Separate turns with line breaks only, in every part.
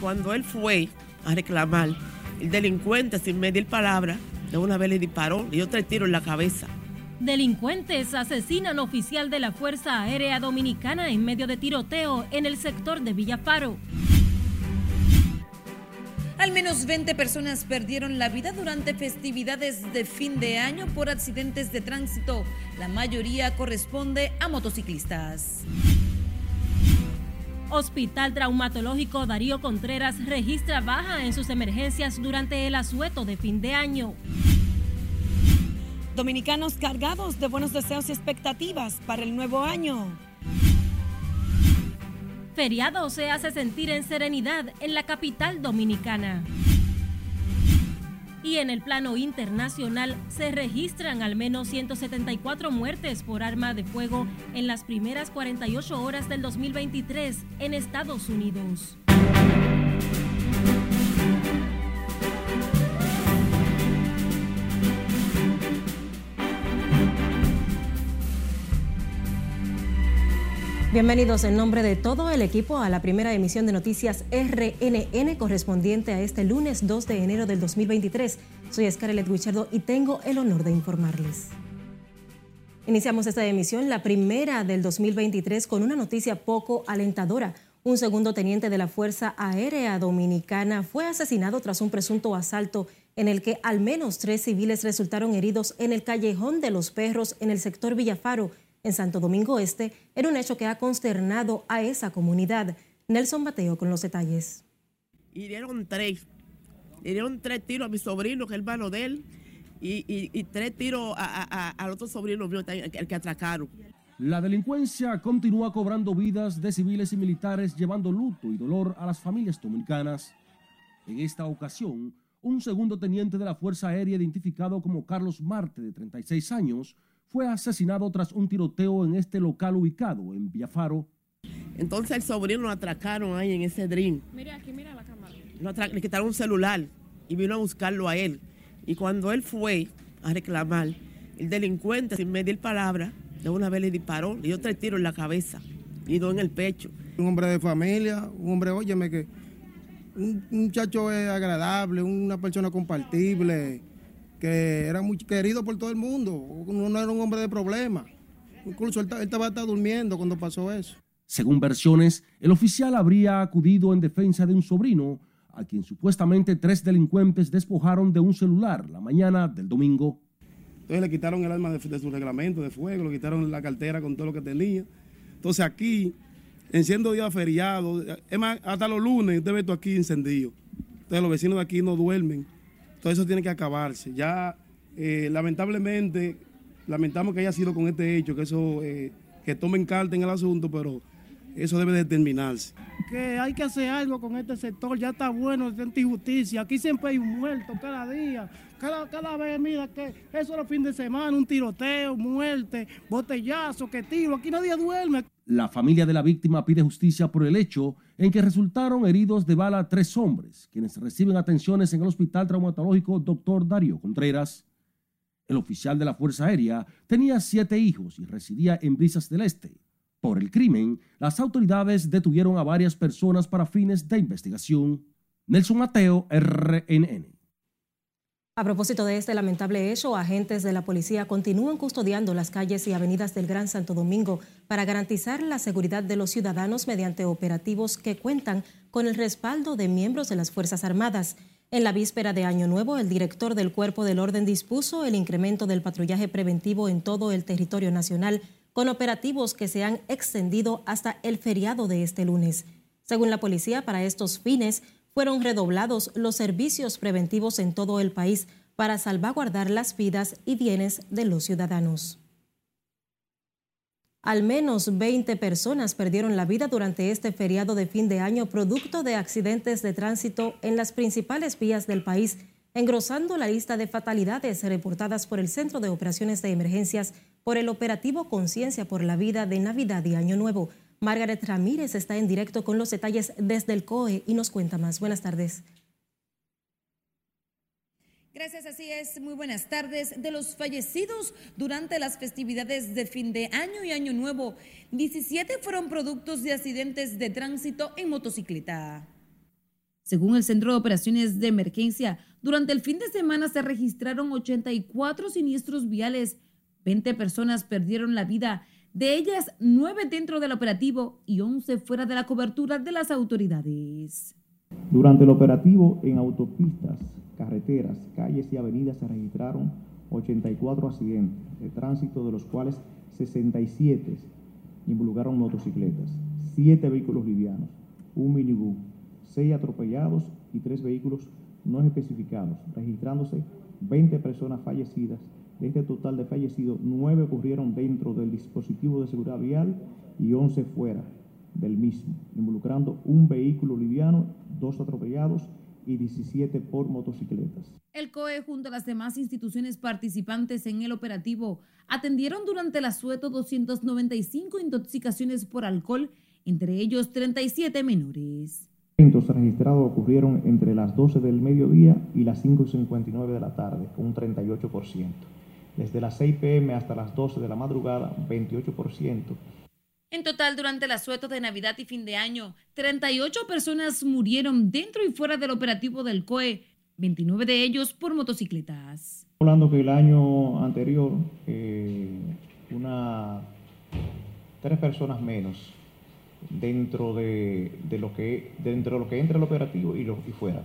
cuando él fue a reclamar, el delincuente sin medir palabra, de una vez le disparó, le dio tres tiros en la cabeza.
Delincuentes asesinan oficial de la Fuerza Aérea Dominicana en medio de tiroteo en el sector de Villafaro.
Al menos 20 personas perdieron la vida durante festividades de fin de año por accidentes de tránsito. La mayoría corresponde a motociclistas.
Hospital Traumatológico Darío Contreras registra baja en sus emergencias durante el asueto de fin de año.
Dominicanos cargados de buenos deseos y expectativas para el nuevo año.
Feriado se hace sentir en serenidad en la capital dominicana. Y en el plano internacional se registran al menos 174 muertes por arma de fuego en las primeras 48 horas del 2023 en Estados Unidos. Bienvenidos en nombre de todo el equipo a la primera emisión de noticias RNN correspondiente a este lunes 2 de enero del 2023. Soy Scarlett Guichardo y tengo el honor de informarles. Iniciamos esta emisión, la primera del 2023, con una noticia poco alentadora. Un segundo teniente de la Fuerza Aérea Dominicana fue asesinado tras un presunto asalto en el que al menos tres civiles resultaron heridos en el callejón de los perros en el sector Villafaro en Santo Domingo Este era un hecho que ha consternado a esa comunidad. Nelson Mateo con los detalles.
Y dieron tres. dieron tres tiros a mi sobrino, que es hermano de él, y, tres tiros al otro sobrino mío, el que atracaron.
La delincuencia continúa cobrando vidas de civiles y militares, llevando luto y dolor a las familias dominicanas. En esta ocasión, un segundo teniente de la Fuerza Aérea, identificado como Carlos Marte, de 36 años, fue asesinado tras un tiroteo en este local ubicado en Villafaro.
Entonces el sobrino lo atracaron ahí en ese dream.
Mira aquí, mira la cámara.
le quitaron un celular y vino a buscarlo a él. Y cuando él fue a reclamar, el delincuente, sin medir palabra, de una vez le disparó, le dio tres tiros en la cabeza y dos en el pecho.
Un hombre de familia, un hombre, óyeme, que un muchacho es agradable, una persona compartible que era muy querido por todo el mundo, no era un hombre de problemas. Incluso él, estaba hasta durmiendo cuando pasó eso.
Según versiones, el oficial habría acudido en defensa de un sobrino a quien supuestamente tres delincuentes despojaron de un celular la mañana del domingo.
Entonces le quitaron el arma de, su reglamento de fuego, le quitaron la cartera con todo lo que tenía. Entonces aquí, en siendo día feriado, es más, hasta los lunes usted ve esto aquí encendido. Entonces los vecinos de aquí no duermen todo eso tiene que acabarse. Ya, eh, lamentablemente, lamentamos que haya sido con este hecho, que eso, eh, que tomen carta en el asunto, pero eso debe determinarse.
Que hay que hacer algo con este sector, ya está bueno, es injusticia. Aquí siempre hay un muerto cada día. Cada, cada vez, mira, que eso es los fines de semana, un tiroteo, muerte, botellazo, que tiro. Aquí nadie duerme.
La familia de la víctima pide justicia por el hecho en que resultaron heridos de bala tres hombres, quienes reciben atenciones en el Hospital Traumatológico Dr. Darío Contreras. El oficial de la Fuerza Aérea tenía siete hijos y residía en Brisas del Este. Por el crimen, las autoridades detuvieron a varias personas para fines de investigación. Nelson Mateo, RNN.
A propósito de este lamentable hecho, agentes de la policía continúan custodiando las calles y avenidas del Gran Santo Domingo para garantizar la seguridad de los ciudadanos mediante operativos que cuentan con el respaldo de miembros de las Fuerzas Armadas. En la víspera de Año Nuevo, el director del Cuerpo del Orden dispuso el incremento del patrullaje preventivo en todo el territorio nacional, con operativos que se han extendido hasta el feriado de este lunes. Según la policía, para estos fines, fueron redoblados los servicios preventivos en todo el país para salvaguardar las vidas y bienes de los ciudadanos. Al menos 20 personas perdieron la vida durante este feriado de fin de año producto de accidentes de tránsito en las principales vías del país, engrosando la lista de fatalidades reportadas por el Centro de Operaciones de Emergencias por el operativo Conciencia por la Vida de Navidad y Año Nuevo. Margaret Ramírez está en directo con los detalles desde el COE y nos cuenta más. Buenas tardes.
Gracias, así es. Muy buenas tardes. De los fallecidos durante las festividades de fin de año y año nuevo, 17 fueron productos de accidentes de tránsito en motocicleta. Según el Centro de Operaciones de Emergencia, durante el fin de semana se registraron 84 siniestros viales, 20 personas perdieron la vida, de ellas 9 dentro del operativo y 11 fuera de la cobertura de las autoridades.
Durante el operativo en autopistas, carreteras, calles y avenidas se registraron 84 accidentes de tránsito, de los cuales 67 involucraron motocicletas, 7 vehículos livianos, un minibús, 6 atropellados y 3 vehículos no especificados, registrándose 20 personas fallecidas. De este total de fallecidos, 9 ocurrieron dentro del dispositivo de seguridad vial y 11 fuera del mismo, involucrando un vehículo liviano, dos atropellados y 17 por motocicletas.
El COE junto a las demás instituciones participantes en el operativo atendieron durante el asueto 295 intoxicaciones por alcohol, entre ellos 37 menores.
Los registrados ocurrieron entre las 12 del mediodía y las 5.59 de la tarde, un 38%. Desde las 6 pm hasta las 12 de la madrugada, 28%.
En total, durante el asueto de Navidad y fin de año, 38 personas murieron dentro y fuera del operativo del COE, 29 de ellos por motocicletas.
Hablando que el año anterior, eh, una, tres personas menos dentro de, lo que dentro de lo que entra el operativo y, lo, y fuera.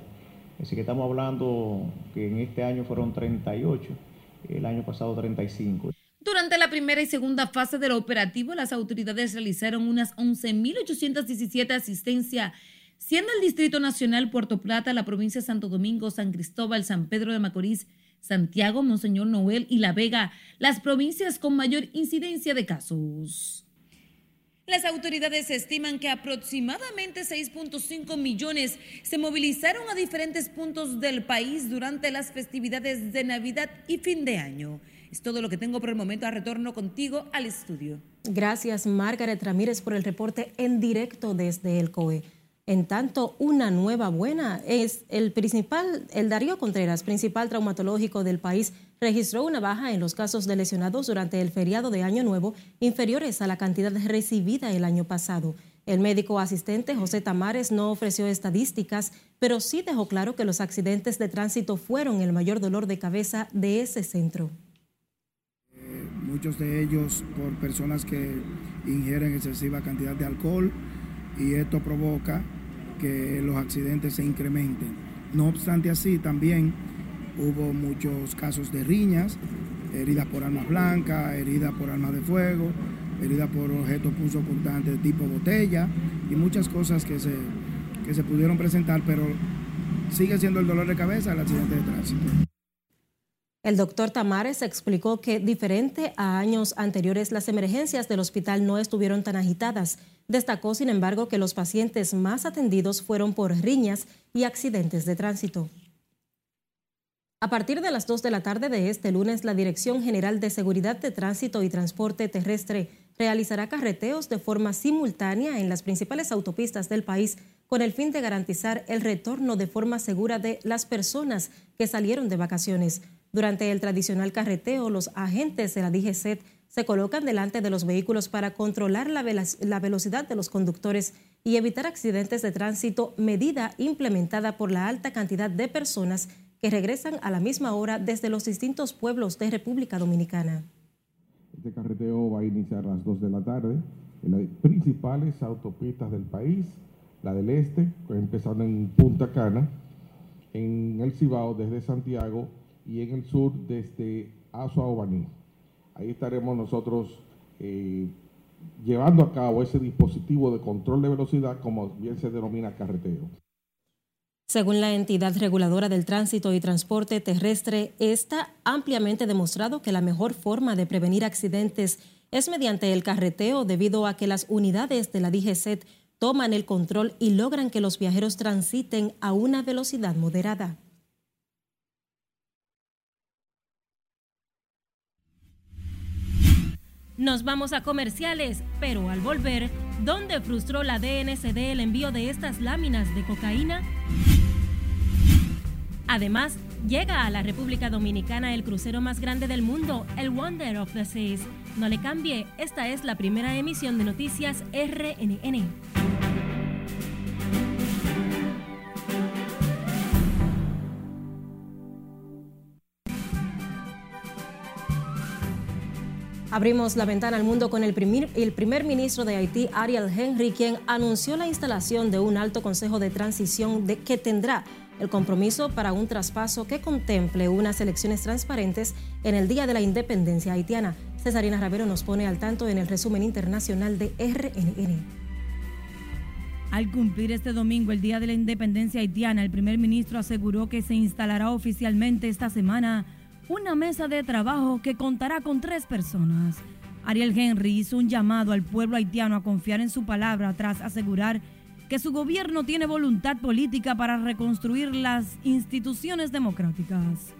Así que estamos hablando que en este año fueron 38, el año pasado 35.
Durante la primera y segunda fase del operativo, las autoridades realizaron unas 11.817 asistencias, siendo el Distrito Nacional Puerto Plata, la provincia de Santo Domingo, San Cristóbal, San Pedro de Macorís, Santiago, Monseñor Noel y La Vega, las provincias con mayor incidencia de casos. Las autoridades estiman que aproximadamente 6.5 millones se movilizaron a diferentes puntos del país durante las festividades de Navidad y fin de año. Es todo lo que tengo por el momento. A retorno contigo al estudio.
Gracias, Margaret Ramírez, por el reporte en directo desde el COE. En tanto, una nueva buena es el principal, el Darío Contreras, principal traumatológico del país, registró una baja en los casos de lesionados durante el feriado de Año Nuevo, inferiores a la cantidad recibida el año pasado. El médico asistente José Tamares no ofreció estadísticas, pero sí dejó claro que los accidentes de tránsito fueron el mayor dolor de cabeza de ese centro.
Muchos de ellos por personas que ingieren excesiva cantidad de alcohol y esto provoca que los accidentes se incrementen. No obstante así, también hubo muchos casos de riñas, heridas por armas blancas, heridas por armas de fuego, heridas por objetos punzocortantes tipo botella y muchas cosas que se, que se pudieron presentar, pero sigue siendo el dolor de cabeza el accidente de tránsito.
El doctor Tamares explicó que, diferente a años anteriores, las emergencias del hospital no estuvieron tan agitadas. Destacó, sin embargo, que los pacientes más atendidos fueron por riñas y accidentes de tránsito. A partir de las 2 de la tarde de este lunes, la Dirección General de Seguridad de Tránsito y Transporte Terrestre realizará carreteos de forma simultánea en las principales autopistas del país con el fin de garantizar el retorno de forma segura de las personas que salieron de vacaciones. Durante el tradicional carreteo, los agentes de la DGCET se colocan delante de los vehículos para controlar la, la, velocidad de los conductores y evitar accidentes de tránsito, medida implementada por la alta cantidad de personas que regresan a la misma hora desde los distintos pueblos de República Dominicana.
Este carreteo va a iniciar a las 2 de la tarde en las principales autopistas del país, la del este, empezando en Punta Cana, en el Cibao desde Santiago y en el sur desde Azua Obaní. Ahí estaremos nosotros eh, llevando a cabo ese dispositivo de control de velocidad, como bien se denomina carreteo.
Según la entidad reguladora del tránsito y transporte terrestre, está ampliamente demostrado que la mejor forma de prevenir accidentes es mediante el carreteo debido a que las unidades de la DGCET toman el control y logran que los viajeros transiten a una velocidad moderada. Nos vamos a comerciales, pero al volver, ¿dónde frustró la DNCD el envío de estas láminas de cocaína? Además, llega a la República Dominicana el crucero más grande del mundo, el Wonder of the Seas. No le cambie, esta es la primera emisión de noticias RNN. Abrimos la ventana al mundo con el primer, el primer, ministro de Haití, Ariel Henry, quien anunció la instalación de un alto consejo de transición de, que tendrá el compromiso para un traspaso que contemple unas elecciones transparentes en el Día de la Independencia haitiana. Cesarina Ravero nos pone al tanto en el resumen internacional de RNN.
Al cumplir este domingo el Día de la Independencia haitiana, el primer ministro aseguró que se instalará oficialmente esta semana una mesa de trabajo que contará con tres personas. Ariel Henry hizo un llamado al pueblo haitiano a confiar en su palabra tras asegurar que su gobierno tiene voluntad política para reconstruir las instituciones democráticas.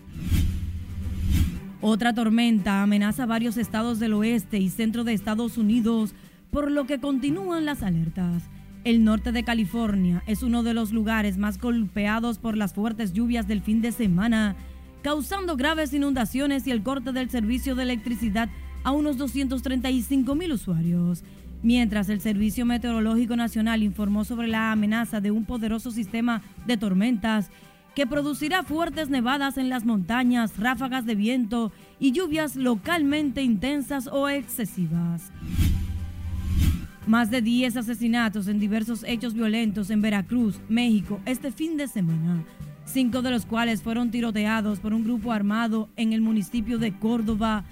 Otra tormenta amenaza varios estados del oeste y centro de Estados Unidos, por lo que continúan las alertas. El norte de California es uno de los lugares más golpeados por las fuertes lluvias del fin de semana causando graves inundaciones y el corte del servicio de electricidad a unos 235 mil usuarios. Mientras el Servicio Meteorológico Nacional informó sobre la amenaza de un poderoso sistema de tormentas que producirá fuertes nevadas en las montañas, ráfagas de viento y lluvias localmente intensas o excesivas. Más de 10 asesinatos en diversos hechos violentos en Veracruz, México, este fin de semana cinco de los cuales fueron tiroteados por un grupo armado en el municipio de Córdoba,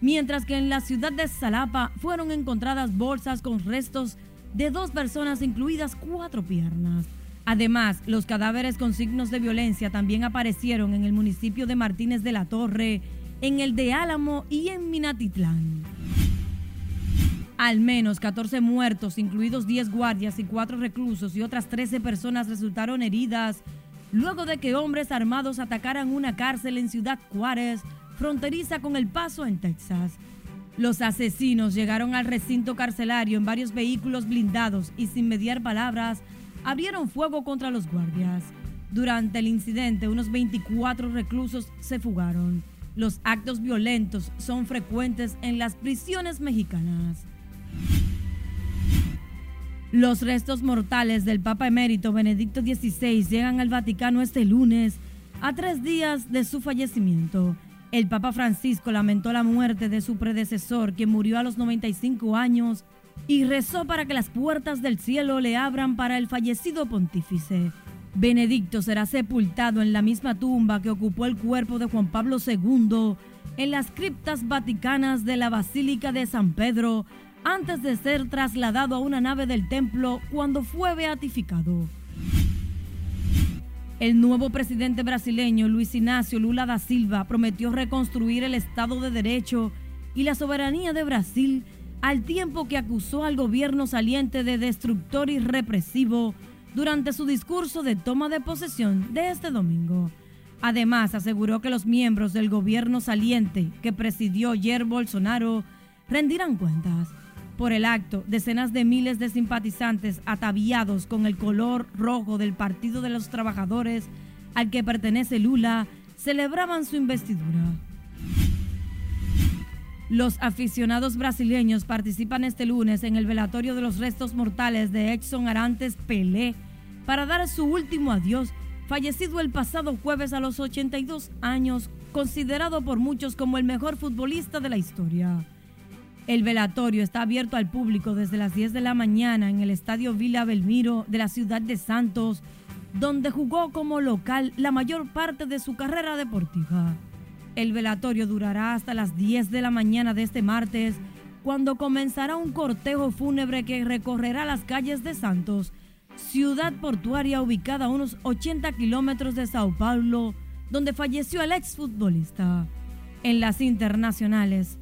mientras que en la ciudad de Salapa fueron encontradas bolsas con restos de dos personas, incluidas cuatro piernas. Además, los cadáveres con signos de violencia también aparecieron en el municipio de Martínez de la Torre, en el de Álamo y en Minatitlán. Al menos 14 muertos, incluidos 10 guardias y 4 reclusos y otras 13 personas resultaron heridas luego de que hombres armados atacaran una cárcel en Ciudad Juárez, fronteriza con El Paso en Texas. Los asesinos llegaron al recinto carcelario en varios vehículos blindados y sin mediar palabras abrieron fuego contra los guardias. Durante el incidente, unos 24 reclusos se fugaron. Los actos violentos son frecuentes en las prisiones mexicanas. Los restos mortales del Papa emérito Benedicto XVI llegan al Vaticano este lunes, a tres días de su fallecimiento. El Papa Francisco lamentó la muerte de su predecesor, que murió a los 95 años, y rezó para que las puertas del cielo le abran para el fallecido pontífice. Benedicto será sepultado en la misma tumba que ocupó el cuerpo de Juan Pablo II en las criptas vaticanas de la Basílica de San Pedro, antes de ser trasladado a una nave del templo cuando fue beatificado. El nuevo presidente brasileño Luis Ignacio Lula da Silva prometió reconstruir el Estado de Derecho y la soberanía de Brasil al tiempo que acusó al gobierno saliente de destructor y represivo durante su discurso de toma de posesión de este domingo. Además, aseguró que los miembros del gobierno saliente que presidió Jair Bolsonaro rendirán cuentas. Por el acto, decenas de miles de simpatizantes ataviados con el color rojo del Partido de los Trabajadores al que pertenece Lula celebraban su investidura. Los aficionados brasileños participan este lunes en el velatorio de los restos mortales de Edson Arantes Pelé para dar su último adiós, fallecido el pasado jueves a los 82 años, considerado por muchos como el mejor futbolista de la historia. El velatorio está abierto al público desde las 10 de la mañana en el Estadio Villa Belmiro de la ciudad de Santos, donde jugó como local la mayor parte de su carrera deportiva. El velatorio durará hasta las 10 de la mañana de este martes, cuando comenzará un cortejo fúnebre que recorrerá las calles de Santos, ciudad portuaria ubicada a unos 80 kilómetros de Sao Paulo, donde falleció el exfutbolista. En las internacionales,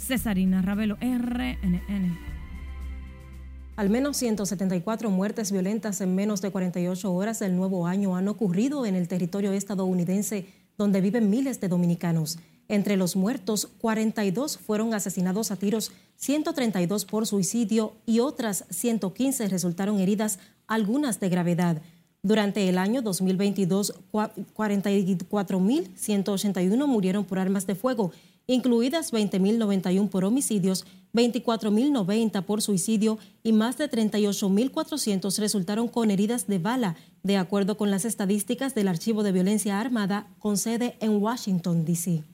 Cesarina Ravelo, RNN.
Al menos 174 muertes violentas en menos de 48 horas del nuevo año han ocurrido en el territorio estadounidense donde viven miles de dominicanos. Entre los muertos, 42 fueron asesinados a tiros, 132 por suicidio y otras 115 resultaron heridas, algunas de gravedad. Durante el año 2022, 44.181 murieron por armas de fuego incluidas 20.091 por homicidios, 24.090 por suicidio y más de 38.400 resultaron con heridas de bala, de acuerdo con las estadísticas del Archivo de Violencia Armada con sede en Washington, D.C.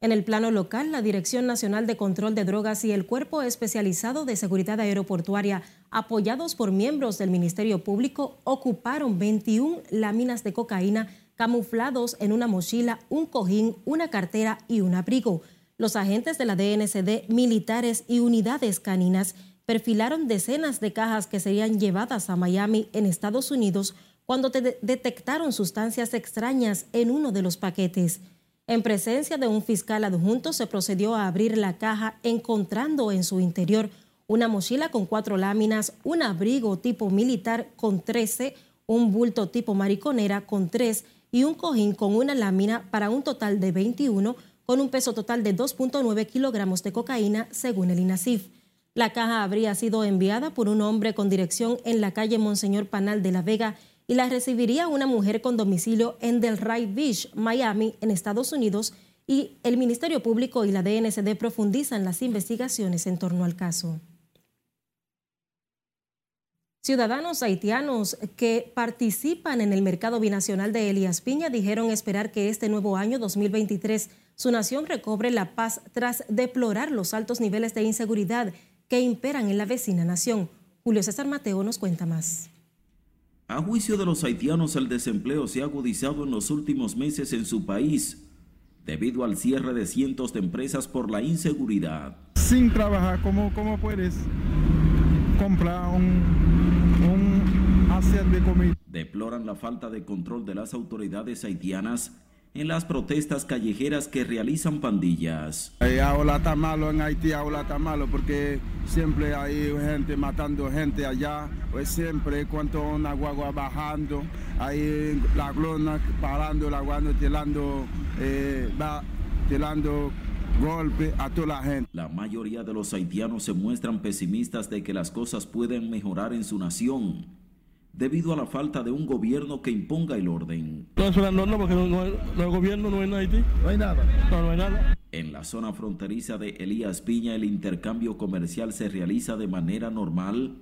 En el plano local, la Dirección Nacional de Control de Drogas y el Cuerpo Especializado de Seguridad Aeroportuaria, apoyados por miembros del Ministerio Público, ocuparon 21 láminas de cocaína camuflados en una mochila, un cojín, una cartera y un abrigo. Los agentes de la DNCD, militares y unidades caninas perfilaron decenas de cajas que serían llevadas a Miami en Estados Unidos cuando detectaron sustancias extrañas en uno de los paquetes. En presencia de un fiscal adjunto se procedió a abrir la caja encontrando en su interior una mochila con cuatro láminas, un abrigo tipo militar con 13, un bulto tipo mariconera con tres y un cojín con una lámina para un total de 21 con un peso total de 2.9 kilogramos de cocaína según el INASIF. La caja habría sido enviada por un hombre con dirección en la calle Monseñor Panal de La Vega y la recibiría una mujer con domicilio en Delray Beach, Miami, en Estados Unidos, y el Ministerio Público y la DNCD profundizan las investigaciones en torno al caso. Ciudadanos haitianos que participan en el mercado binacional de Elías Piña dijeron esperar que este nuevo año 2023 su nación recobre la paz tras deplorar los altos niveles de inseguridad que imperan en la vecina nación. Julio César Mateo nos cuenta más.
A juicio de los haitianos, el desempleo se ha agudizado en los últimos meses en su país debido al cierre de cientos de empresas por la inseguridad.
Sin trabajar, ¿cómo, cómo puedes comprar un, un hacer de comida?
Deploran la falta de control de las autoridades haitianas en las protestas callejeras que realizan pandillas.
ahora está malo en Haití, ahora está malo porque siempre hay gente matando gente allá, pues siempre cuando una guagua bajando, hay la glona parando, la guagua tirando, eh, va tirando golpe a toda la gente.
La mayoría de los haitianos se muestran pesimistas de que las cosas pueden mejorar en su nación debido a la falta de un gobierno que imponga el orden.
No es una norma porque no, hay, el gobierno no hay en Haití.
No hay nada.
No, no hay nada.
En la zona fronteriza de Elías Piña el intercambio comercial se realiza de manera normal,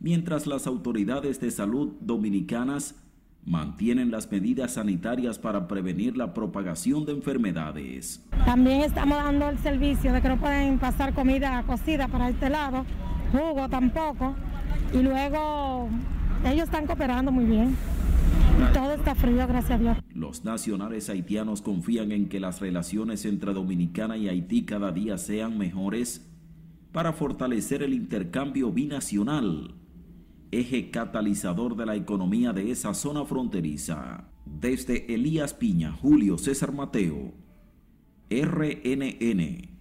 mientras las autoridades de salud dominicanas mantienen las medidas sanitarias para prevenir la propagación de enfermedades.
También estamos dando el servicio de que no pueden pasar comida cocida para este lado, jugo tampoco, y luego ellos están cooperando muy bien. todo está frío, gracias a Dios.
Los nacionales haitianos confían en que las relaciones entre Dominicana y Haití cada día sean mejores para fortalecer el intercambio binacional, eje catalizador de la economía de esa zona fronteriza. Desde Elías Piña, Julio César Mateo, RNN.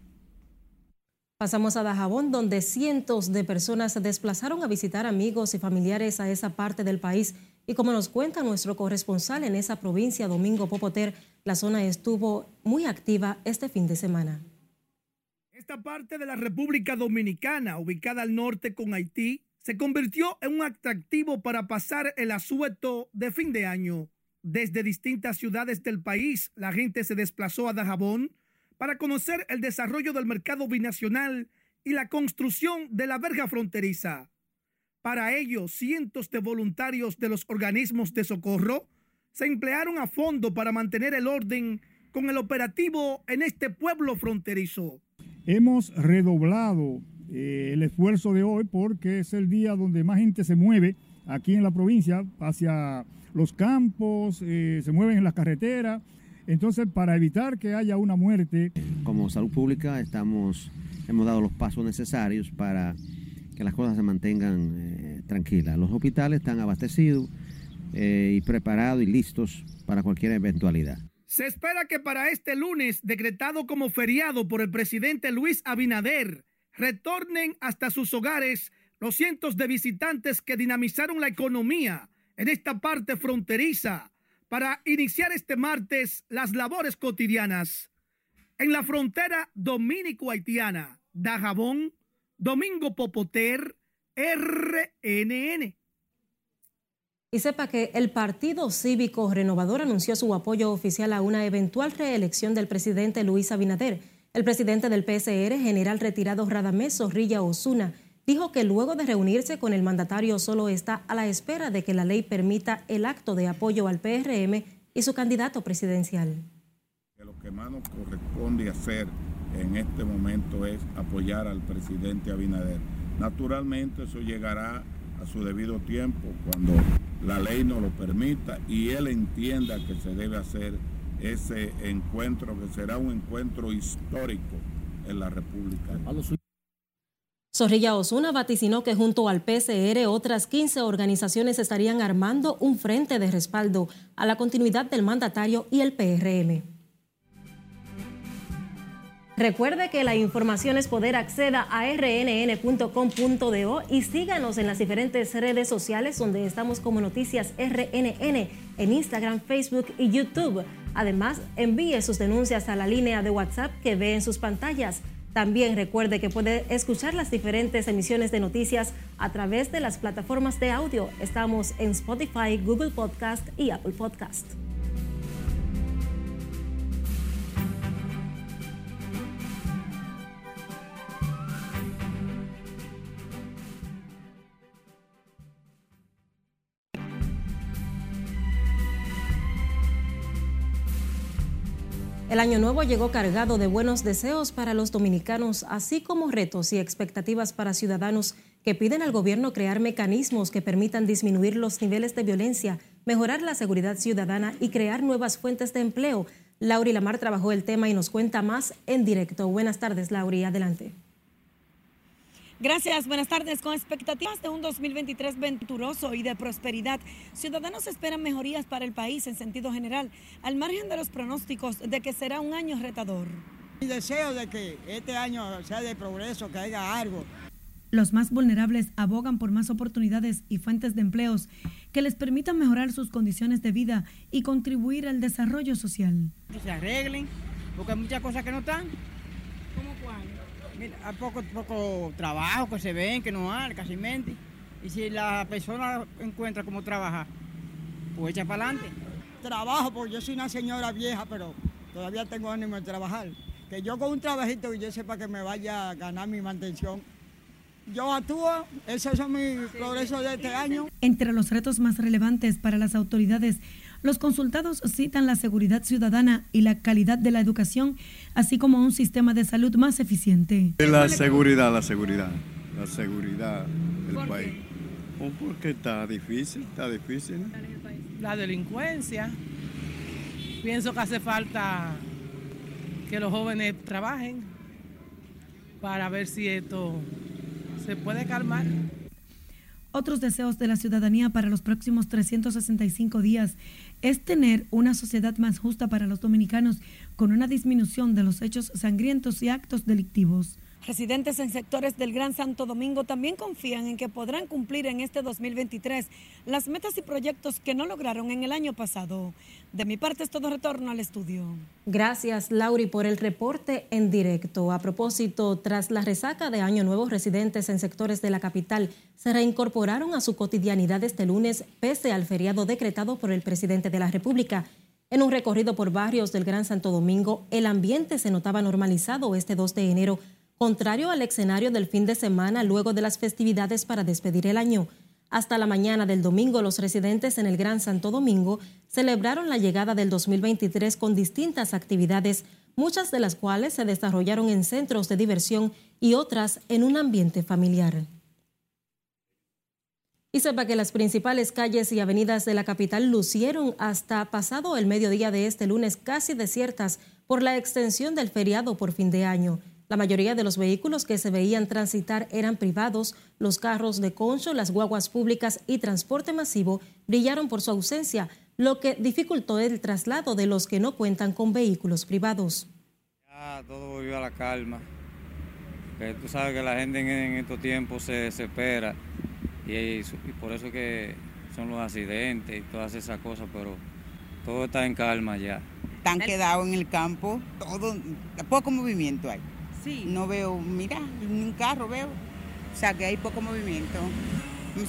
Pasamos a Dajabón, donde cientos de personas se desplazaron a visitar amigos y familiares a esa parte del país. Y como nos cuenta nuestro corresponsal en esa provincia, Domingo Popoter, la zona estuvo muy activa este fin de semana.
Esta parte de la República Dominicana, ubicada al norte con Haití, se convirtió en un atractivo para pasar el asueto de fin de año. Desde distintas ciudades del país, la gente se desplazó a Dajabón para conocer el desarrollo del mercado binacional y la construcción de la verja fronteriza. Para ello, cientos de voluntarios de los organismos de socorro se emplearon a fondo para mantener el orden con el operativo en este pueblo fronterizo.
Hemos redoblado eh, el esfuerzo de hoy porque es el día donde más gente se mueve aquí en la provincia hacia los campos, eh, se mueven en las carreteras entonces, para evitar que haya una muerte...
Como salud pública estamos, hemos dado los pasos necesarios para que las cosas se mantengan eh, tranquilas. Los hospitales están abastecidos eh, y preparados y listos para cualquier eventualidad.
Se espera que para este lunes, decretado como feriado por el presidente Luis Abinader, retornen hasta sus hogares los cientos de visitantes que dinamizaron la economía en esta parte fronteriza para iniciar este martes las labores cotidianas en la frontera dominico-haitiana, Dajabón, Domingo Popoter, RNN.
Y sepa que el Partido Cívico Renovador anunció su apoyo oficial a una eventual reelección del presidente Luis Abinader. El presidente del PSR, general retirado Radamés Zorrilla Osuna, dijo que luego de reunirse con el mandatario solo está a la espera de que la ley permita el acto de apoyo al PRM y su candidato presidencial.
Lo que más nos corresponde hacer en este momento es apoyar al presidente Abinader. Naturalmente eso llegará a su debido tiempo cuando la ley nos lo permita y él entienda que se debe hacer ese encuentro, que será un encuentro histórico en la República.
Zorrilla Osuna vaticinó que junto al PCR otras 15 organizaciones estarían armando un frente de respaldo a la continuidad del mandatario y el PRM. Recuerde que la información es poder. Acceda a rnn.com.do y síganos en las diferentes redes sociales donde estamos como Noticias RNN en Instagram, Facebook y YouTube. Además, envíe sus denuncias a la línea de WhatsApp que ve en sus pantallas. También recuerde que puede escuchar las diferentes emisiones de noticias a través de las plataformas de audio. Estamos en Spotify, Google Podcast y Apple Podcast. El año nuevo llegó cargado de buenos deseos para los dominicanos, así como retos y expectativas para ciudadanos que piden al gobierno crear mecanismos que permitan disminuir los niveles de violencia, mejorar la seguridad ciudadana y crear nuevas fuentes de empleo. Lauri Lamar trabajó el tema y nos cuenta más en directo. Buenas tardes, Lauri. Adelante.
Gracias, buenas tardes. Con expectativas de un 2023 venturoso y de prosperidad, ciudadanos esperan mejorías para el país en sentido general, al margen de los pronósticos de que será un año retador.
Mi deseo de que este año sea de progreso, que haya algo.
Los más vulnerables abogan por más oportunidades y fuentes de empleos que les permitan mejorar sus condiciones de vida y contribuir al desarrollo social.
Que se arreglen, porque hay muchas cosas que no están. Mira, hay poco, poco trabajo que se ven, que no hay, casi mente. Y si la persona encuentra cómo trabajar, pues echa para adelante. Trabajo, porque yo soy una señora vieja, pero todavía tengo ánimo de trabajar. Que yo con un trabajito y yo sepa que me vaya a ganar mi mantención. Yo actúo, esos son mis progresos de este año.
Entre los retos más relevantes para las autoridades los consultados citan la seguridad ciudadana y la calidad de la educación, así como un sistema de salud más eficiente.
La seguridad, la seguridad, la seguridad del país. Oh, porque está difícil, está difícil.
La delincuencia. Pienso que hace falta que los jóvenes trabajen para ver si esto se puede calmar.
Otros deseos de la ciudadanía para los próximos 365 días es tener una sociedad más justa para los dominicanos con una disminución de los hechos sangrientos y actos delictivos.
Residentes en sectores del Gran Santo Domingo también confían en que podrán cumplir en este 2023 las metas y proyectos que no lograron en el año pasado. De mi parte es todo retorno al estudio.
Gracias, Lauri, por el reporte en directo. A propósito, tras la resaca de Año Nuevo, residentes en sectores de la capital se reincorporaron a su cotidianidad este lunes pese al feriado decretado por el presidente de la República. En un recorrido por barrios del Gran Santo Domingo, el ambiente se notaba normalizado este 2 de enero contrario al escenario del fin de semana luego de las festividades para despedir el año. Hasta la mañana del domingo, los residentes en el Gran Santo Domingo celebraron la llegada del 2023 con distintas actividades, muchas de las cuales se desarrollaron en centros de diversión y otras en un ambiente familiar. Y sepa que las principales calles y avenidas de la capital lucieron hasta pasado el mediodía de este lunes casi desiertas por la extensión del feriado por fin de año. La mayoría de los vehículos que se veían transitar eran privados, los carros de concho, las guaguas públicas y transporte masivo brillaron por su ausencia, lo que dificultó el traslado de los que no cuentan con vehículos privados.
Ya todo volvió a la calma, que tú sabes que la gente en, estos tiempos se desespera y, por eso que son los accidentes y todas esas cosas, pero todo está en calma ya.
Están quedados en el campo, todo, poco movimiento hay. No veo, mira, ni un carro veo. O sea que hay poco movimiento.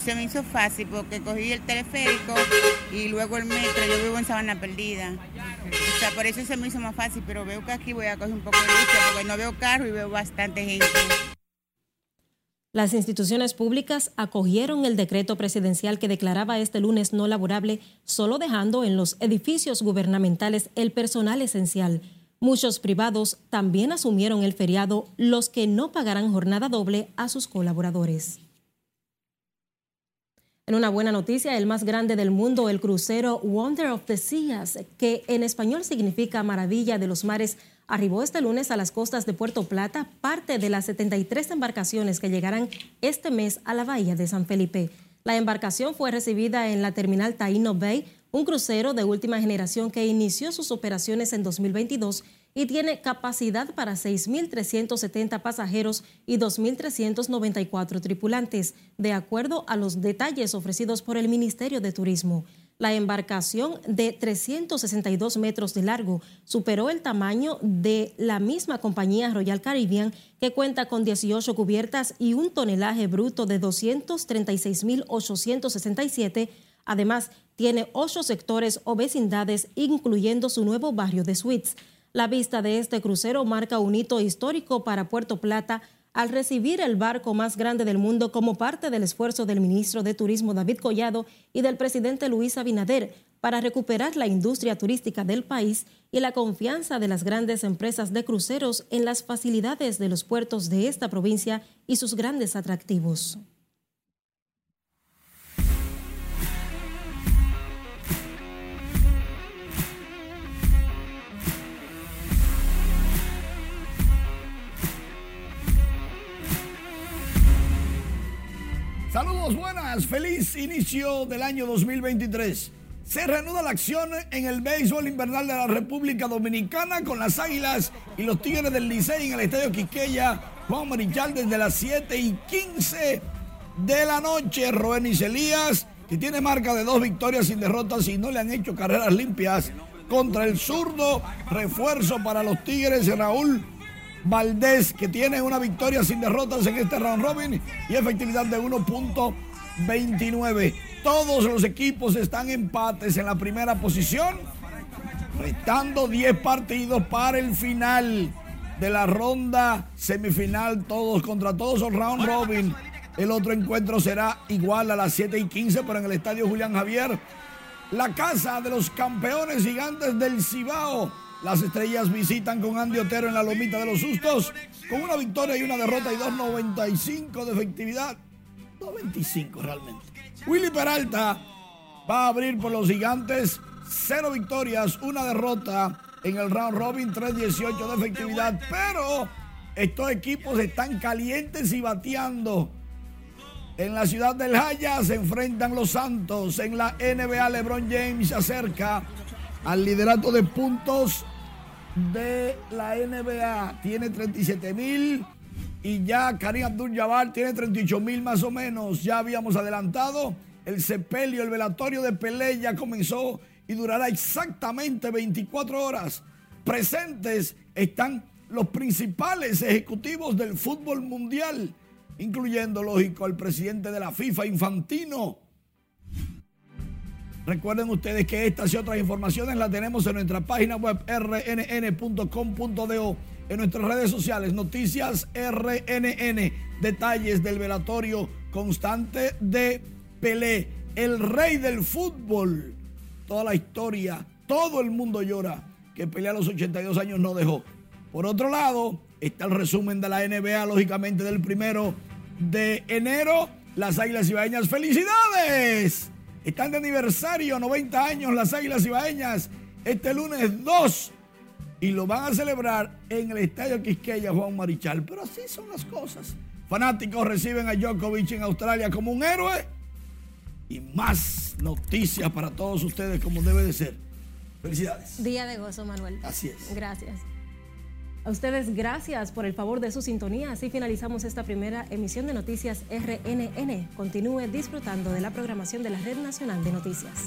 Se me hizo fácil porque cogí el teleférico y luego el metro. Yo vivo en Sabana Perdida. O sea, por eso se me hizo más fácil, pero veo que aquí voy a coger un poco de lucha porque no veo carro y veo bastante gente.
Las instituciones públicas acogieron el decreto presidencial que declaraba este lunes no laborable, solo dejando en los edificios gubernamentales el personal esencial. Muchos privados también asumieron el feriado, los que no pagarán jornada doble a sus colaboradores. En una buena noticia, el más grande del mundo, el crucero Wonder of the Seas, que en español significa Maravilla de los Mares, arribó este lunes a las costas de Puerto Plata, parte de las 73 embarcaciones que llegarán este mes a la bahía de San Felipe. La embarcación fue recibida en la terminal Taino Bay, un crucero de última generación que inició sus operaciones en 2022 y tiene capacidad para 6.370 pasajeros y 2.394 tripulantes, de acuerdo a los detalles ofrecidos por el Ministerio de Turismo. La embarcación de 362 metros de largo superó el tamaño de la misma compañía Royal Caribbean, que cuenta con 18 cubiertas y un tonelaje bruto de 236.867. Además, tiene ocho sectores o vecindades, incluyendo su nuevo barrio de suites. La vista de este crucero marca un hito histórico para Puerto Plata al recibir el barco más grande del mundo como parte del esfuerzo del ministro de Turismo David Collado y del presidente Luis Abinader para recuperar la industria turística del país y la confianza de las grandes empresas de cruceros en las facilidades de los puertos de esta provincia y sus grandes atractivos.
Saludos buenas, feliz inicio del año 2023. Se reanuda la acción en el béisbol invernal de la República Dominicana con las Águilas y los Tigres del Licey en el Estadio Quiqueya. Juan Marichal desde las 7 y 15 de la noche. Roenis Elías, que tiene marca de dos victorias sin derrotas y no le han hecho carreras limpias contra el zurdo. Refuerzo para los Tigres, Raúl Valdés, que tiene una victoria sin derrotas en este round robin y efectividad de 1.29. Todos los equipos están empates en la primera posición, restando 10 partidos para el final de la ronda semifinal, todos contra todos, son round robin. El otro encuentro será igual a las 7 y 15, pero en el estadio Julián Javier, la casa de los campeones gigantes del Cibao las estrellas visitan con Andy Otero en la lomita de los sustos, con una victoria y una derrota y 2.95 de efectividad. 2.25 realmente. Willy Peralta va a abrir por los gigantes, cero victorias, una derrota en el round robin, 3.18 de efectividad, pero estos equipos están calientes y bateando. En la ciudad del Jaya se enfrentan los Santos. En la NBA, LeBron James se acerca al liderato de puntos de la NBA. Tiene 37 mil y ya Karim Abdul-Jabbar tiene 38 mil más o menos. Ya habíamos adelantado. El sepelio, el velatorio de Pelé ya comenzó y durará exactamente 24 horas. Presentes están los principales ejecutivos del fútbol mundial, incluyendo, lógico, el presidente de la FIFA, Infantino Recuerden ustedes que estas y otras informaciones las tenemos en nuestra página web rnn.com.do, en nuestras redes sociales, noticias RNN, detalles del velatorio constante de Pelé, el rey del fútbol. Toda la historia, todo el mundo llora que Pelé a los 82 años no dejó. Por otro lado, está el resumen de la NBA, lógicamente del primero de enero. Las Águilas Ibaeñas, ¡felicidades! Están de aniversario, 90 años las Águilas Ibaeñas, este lunes 2. Y lo van a celebrar en el Estadio Quisqueya Juan Marichal. Pero así son las cosas. Fanáticos reciben a Djokovic en Australia como un héroe. Y más noticias para todos ustedes como debe de ser. Felicidades.
Día de gozo, Manuel.
Así es.
Gracias. A ustedes gracias por el favor de su sintonía. Así finalizamos esta primera emisión de Noticias RNN. Continúe disfrutando de la programación de la Red Nacional de Noticias.